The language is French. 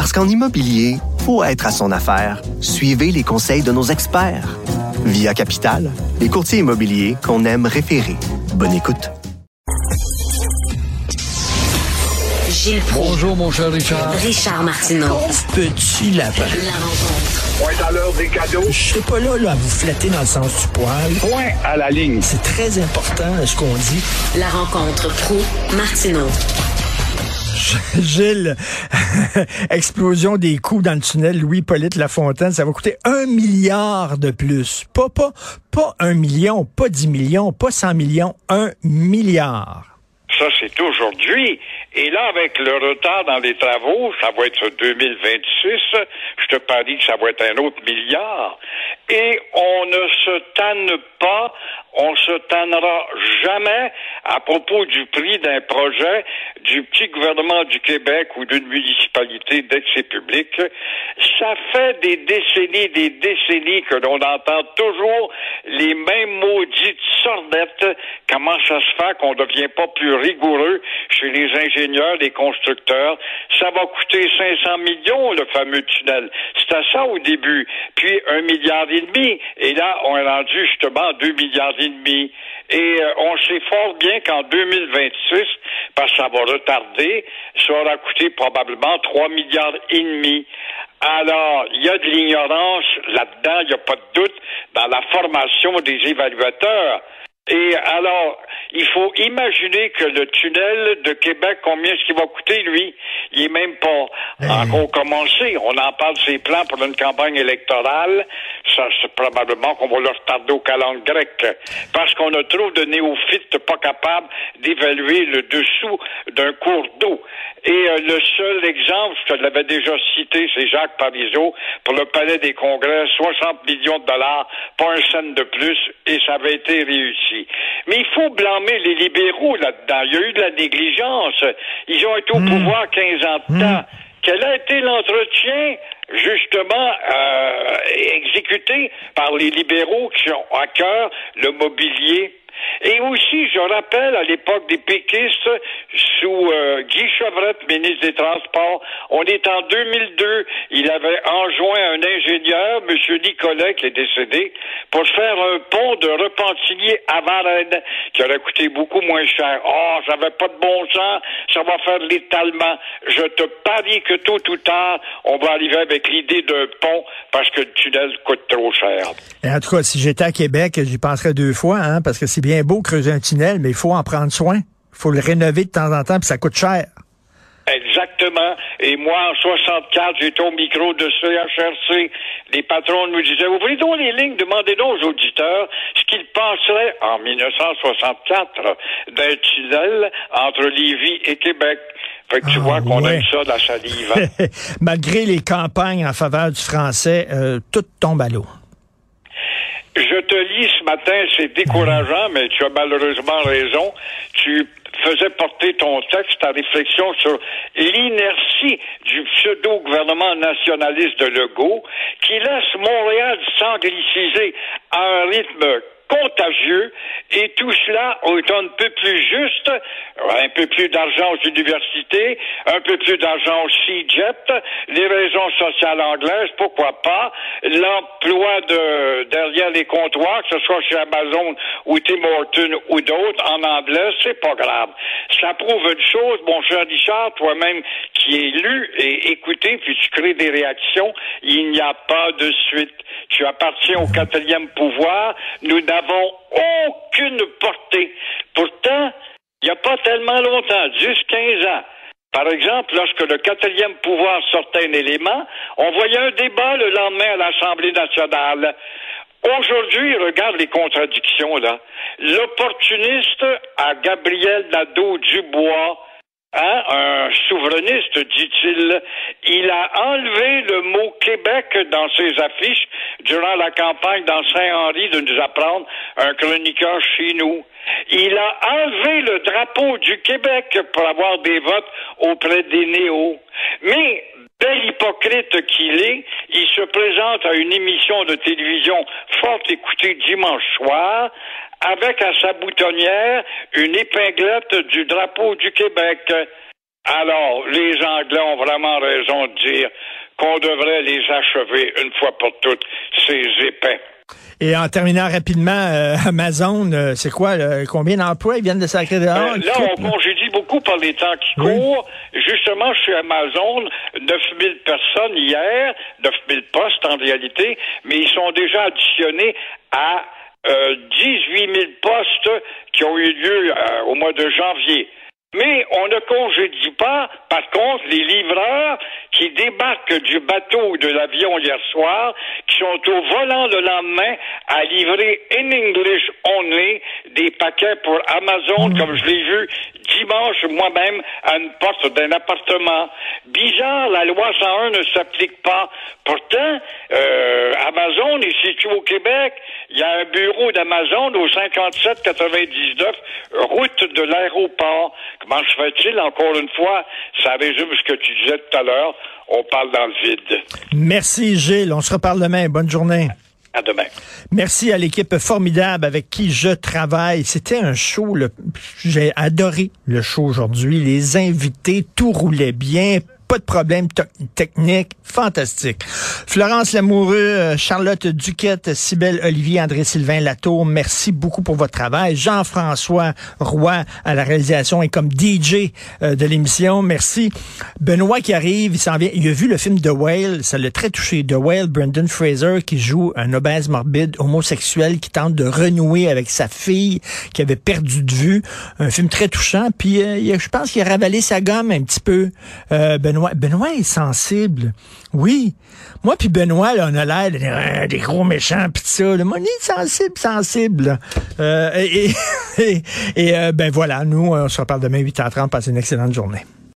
Parce qu'en immobilier, faut être à son affaire. Suivez les conseils de nos experts. Via Capital, les courtiers immobiliers qu'on aime référer. Bonne écoute. Gilles Proulx. Bonjour, mon cher Richard. Richard Martineau. Petit lapin. La rencontre. Point à l'heure des cadeaux. Je serai pas là, là à vous flatter dans le sens du poil. Point à la ligne. C'est très important ce qu'on dit. La rencontre pro martineau Gilles, explosion des coûts dans le tunnel Louis-Polyte Lafontaine, ça va coûter un milliard de plus. Pas, pas, pas un million, pas dix millions, pas cent millions, un milliard. Ça, c'est aujourd'hui. Et là, avec le retard dans les travaux, ça va être 2026. Je te parie que ça va être un autre milliard. Et on ne se tanne pas, on se tannera jamais à propos du prix d'un projet du petit gouvernement du Québec ou d'une municipalité d'accès public. Ça fait des décennies, des décennies que l'on entend toujours les mêmes maudites sordettes. Comment ça se fait qu'on ne devient pas plus rigoureux chez les ingénieurs, les constructeurs? Ça va coûter 500 millions, le fameux tunnel. C'était ça au début. Puis un milliard et demi. Et là, on est rendu justement 2 milliards et demi. Et euh, on sait fort bien qu'en 2026, parce que ça va retarder, ça aura coûté probablement 3 milliards et demi. Alors, il y a de l'ignorance là-dedans, il n'y a pas de doute, dans la formation des évaluateurs. Et alors, il faut imaginer que le tunnel de Québec, combien est-ce qu'il va coûter, lui? Il est même pas encore commencé. On en parle ses plans pour une campagne électorale. Ça, c'est probablement qu'on va le retarder au calendrier grec. Parce qu'on a trop de néophytes pas capables d'évaluer le dessous d'un cours d'eau. Et euh, le seul exemple, je te l'avais déjà cité, c'est Jacques Parizeau pour le Palais des Congrès, 60 millions de dollars, pas un cent de plus, et ça avait été réussi. Mais il faut blâmer les libéraux là-dedans. Il y a eu de la négligence. Ils ont été au pouvoir 15 ans de temps. Quel a été l'entretien, justement, euh, exécuté par les libéraux qui ont à cœur le mobilier? Et aussi, je rappelle, à l'époque des péquistes, sous euh, Guy Chevrette, ministre des Transports, on est en 2002, il avait enjoint un ingénieur, M. Nicolet, qui est décédé, pour faire un pont de Repentigny à Varennes, qui aurait coûté beaucoup moins cher. Oh, ça n'avait pas de bon sens, ça va faire l'étalement. Je te parie que tôt ou tard, on va arriver avec l'idée d'un pont parce que le tunnel coûte trop cher. Et en tout cas, si j'étais à Québec, j'y penserais deux fois, hein, parce que c'est bien beau creuser un tunnel, mais il faut en prendre soin. Il faut le rénover de temps en temps, puis ça coûte cher. Exactement. Et moi, en 64, j'étais au micro de CHRC. Les patrons nous disaient, vous voulez donc les lignes, demandez donc aux auditeurs ce qu'ils penseraient en 1964 d'un tunnel entre Lévis et Québec. Fait que tu Ah, vois qu'on ouais. aime ça, la salive. hein. Malgré les campagnes en faveur du français, euh, tout tombe à l'eau. Je te lis ce matin, c'est décourageant, mais tu as malheureusement raison. Tu faisais porter ton texte, ta réflexion sur l'inertie du pseudo-gouvernement nationaliste de Legault, qui laisse Montréal s'angliciser à un rythme contagieux et tout cela est un peu plus juste, un peu plus d'argent aux universités, un peu plus d'argent au CIGEP, les raisons sociales anglaises, pourquoi pas, l'emploi de derrière les comptoirs, que ce soit chez Amazon ou Tim Horton ou d'autres, en anglais, c'est pas grave. Ça prouve une chose, mon cher Richard, toi-même qui es lu et écouté, puis tu crées des réactions, il n'y a pas de suite. Tu appartiens au quatrième pouvoir, nous aucune portée. Pourtant, il n'y a pas tellement longtemps, 10-15 ans, par exemple, lorsque le quatrième pouvoir sortait un élément, on voyait un débat le lendemain à l'Assemblée nationale. Aujourd'hui, regarde les contradictions, là. L'opportuniste à Gabriel Nadeau-Dubois, Hein, un souverainiste, dit-il. Il a enlevé le mot Québec dans ses affiches durant la campagne dans Saint-Henri de nous apprendre un chroniqueur chez nous. Il a enlevé le drapeau du Québec pour avoir des votes auprès des néos. Mais bel hypocrite qu'il est, il se présente à une émission de télévision fort écoutée dimanche soir avec à sa boutonnière une épinglette du drapeau du Québec. Alors, les Anglais ont vraiment raison de dire qu'on devrait les achever une fois pour toutes, ces épais. Et en terminant rapidement, euh, Amazon, euh, c'est quoi? là, combien d'emplois ils viennent de sacrer dehors? Euh, là, on congédie beaucoup par les temps qui Oui. courent. Justement, chez Amazon, 9000 personnes hier, 9000 postes en réalité, mais ils sont déjà additionnés à euh, 18 000 postes qui ont eu lieu euh, au mois de janvier. Mais on ne congédie pas, par contre, les livreurs qui débarquent du bateau ou de l'avion hier soir, qui sont au volant le lendemain à livrer in English only des paquets pour Amazon, comme je l'ai vu dimanche moi-même à une porte d'un appartement. Bizarre, la loi 101 ne s'applique pas. Pourtant, euh, Amazon est situé au Québec. Il y a un bureau d'Amazon au 5799 route de l'aéroport. Comment se fait-il, encore une fois, ça résume ce que tu disais tout à l'heure, on parle dans le vide. Merci, Gilles. On se reparle demain. Bonne journée. À demain. Merci à l'équipe formidable avec qui je travaille. C'était un show, le- j'ai adoré le show aujourd'hui. Les invités, tout roulait bien. Pas de problème technique, fantastique. Florence Lamoureux, euh, Charlotte Duquette, Cybelle Olivier, André-Sylvain Latour, merci beaucoup pour votre travail. Jean-François Roy à la réalisation et comme DJ euh, de l'émission, merci. Benoît qui arrive, il s'en vient. Il a vu le film The Whale, ça l'a très touché. The Whale, Brendan Fraser qui joue un obèse morbide homosexuel qui tente de renouer avec sa fille qui avait perdu de vue. Un film très touchant. Puis euh, je pense qu'il a ravalé sa gomme un petit peu. Benoît, Benoît est sensible. Oui. Moi puis Benoît, là, on a l'air de- euh, des gros méchants pis ça. là. Moi, est sensible, sensible. Euh, et, euh, ben voilà, nous, on se reparle demain 8h30. Passez une excellente journée.